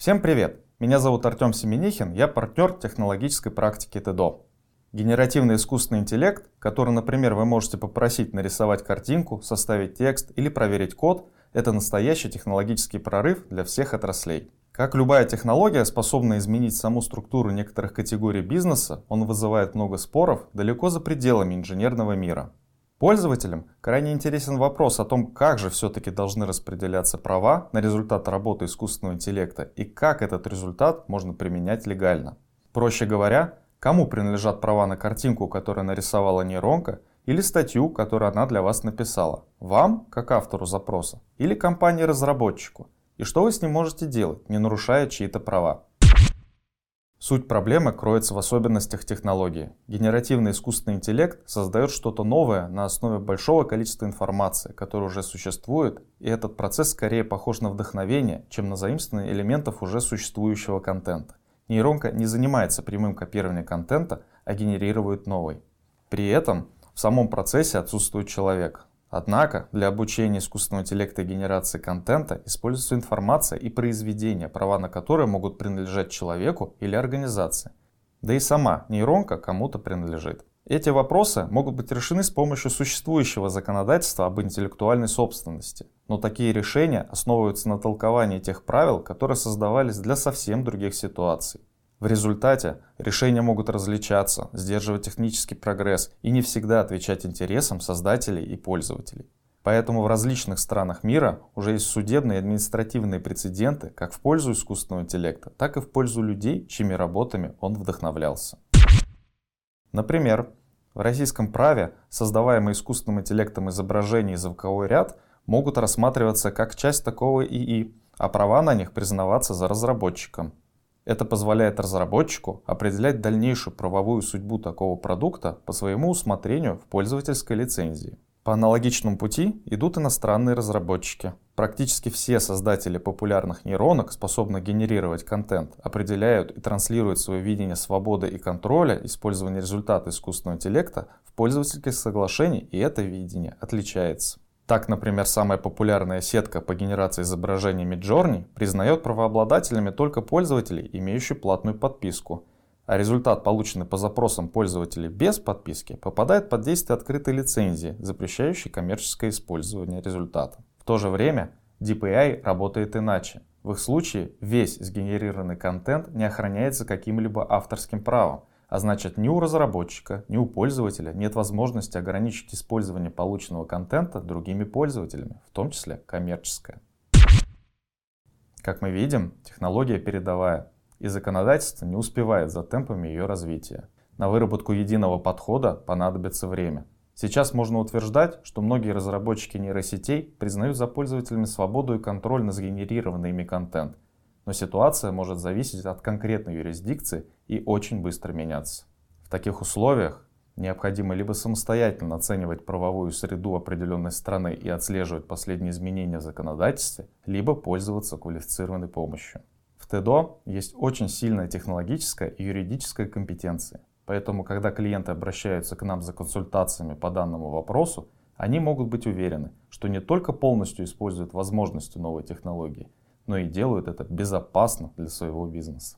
Всем привет! Меня зовут Артем Семенихин, я партнер технологической практики ТЭДО. Генеративный искусственный интеллект, который, например, вы можете попросить нарисовать картинку, составить текст или проверить код, это настоящий технологический прорыв для всех отраслей. Как любая технология, способная изменить саму структуру некоторых категорий бизнеса, он вызывает много споров далеко за пределами инженерного мира. Пользователям крайне интересен вопрос о том, как же все-таки должны распределяться права на результат работы искусственного интеллекта и как этот результат можно применять легально. Проще говоря, кому принадлежат права на картинку, которую нарисовала нейронка, или статью, которую она для вас написала. Вам, как автору запроса, или компании-разработчику. И что вы с ним можете делать, не нарушая чьи-то права. Суть проблемы кроется в особенностях технологии. Генеративный искусственный интеллект создает что-то новое на основе большого количества информации, которая уже существует, и этот процесс скорее похож на вдохновение, чем на заимствование элементов уже существующего контента. Нейронка не занимается прямым копированием контента, а генерирует новый. При этом в самом процессе отсутствует человек. Однако для обучения искусственного интеллекта и генерации контента используется информация и произведения, права на которые могут принадлежать человеку или организации. Да и сама нейронка кому-то принадлежит. Эти вопросы могут быть решены с помощью существующего законодательства об интеллектуальной собственности. Но такие решения основываются на толковании тех правил, которые создавались для совсем других ситуаций. В результате решения могут различаться, сдерживать технический прогресс и не всегда отвечать интересам создателей и пользователей. Поэтому в различных странах мира уже есть судебные и административные прецеденты как в пользу искусственного интеллекта, так и в пользу людей, чьими работами он вдохновлялся. Например, в российском праве создаваемые искусственным интеллектом изображения и звуковой ряд могут рассматриваться как часть такого ИИ, а права на них признаваться за разработчиком. Это позволяет разработчику определять дальнейшую правовую судьбу такого продукта по своему усмотрению в пользовательской лицензии. По аналогичному пути идут иностранные разработчики. Практически все создатели популярных нейронок, способных генерировать контент, определяют и транслируют свое видение свободы и контроля использования результата искусственного интеллекта в пользовательских соглашениях, и это видение отличается. Так, например, самая популярная сетка по генерации изображений Midjourney признает правообладателями только пользователей, имеющие платную подписку, а результат, полученный по запросам пользователей без подписки, попадает под действие открытой лицензии, запрещающей коммерческое использование результата. В то же время DPI работает иначе. В их случае весь сгенерированный контент не охраняется каким-либо авторским правом, а значит ни у разработчика, ни у пользователя нет возможности ограничить использование полученного контента другими пользователями, в том числе коммерческое. Как мы видим, технология передовая, и законодательство не успевает за темпами ее развития. На выработку единого подхода понадобится время. Сейчас можно утверждать, что многие разработчики нейросетей признают за пользователями свободу и контроль на сгенерированный ими контент – но ситуация может зависеть от конкретной юрисдикции и очень быстро меняться. В таких условиях необходимо либо самостоятельно оценивать правовую среду определенной страны и отслеживать последние изменения в законодательстве, либо пользоваться квалифицированной помощью. В ТЭДО есть очень сильная технологическая и юридическая компетенция. Поэтому, когда клиенты обращаются к нам за консультациями по данному вопросу, они могут быть уверены, что не только полностью используют возможности новой технологии, но и делают это безопасно для своего бизнеса.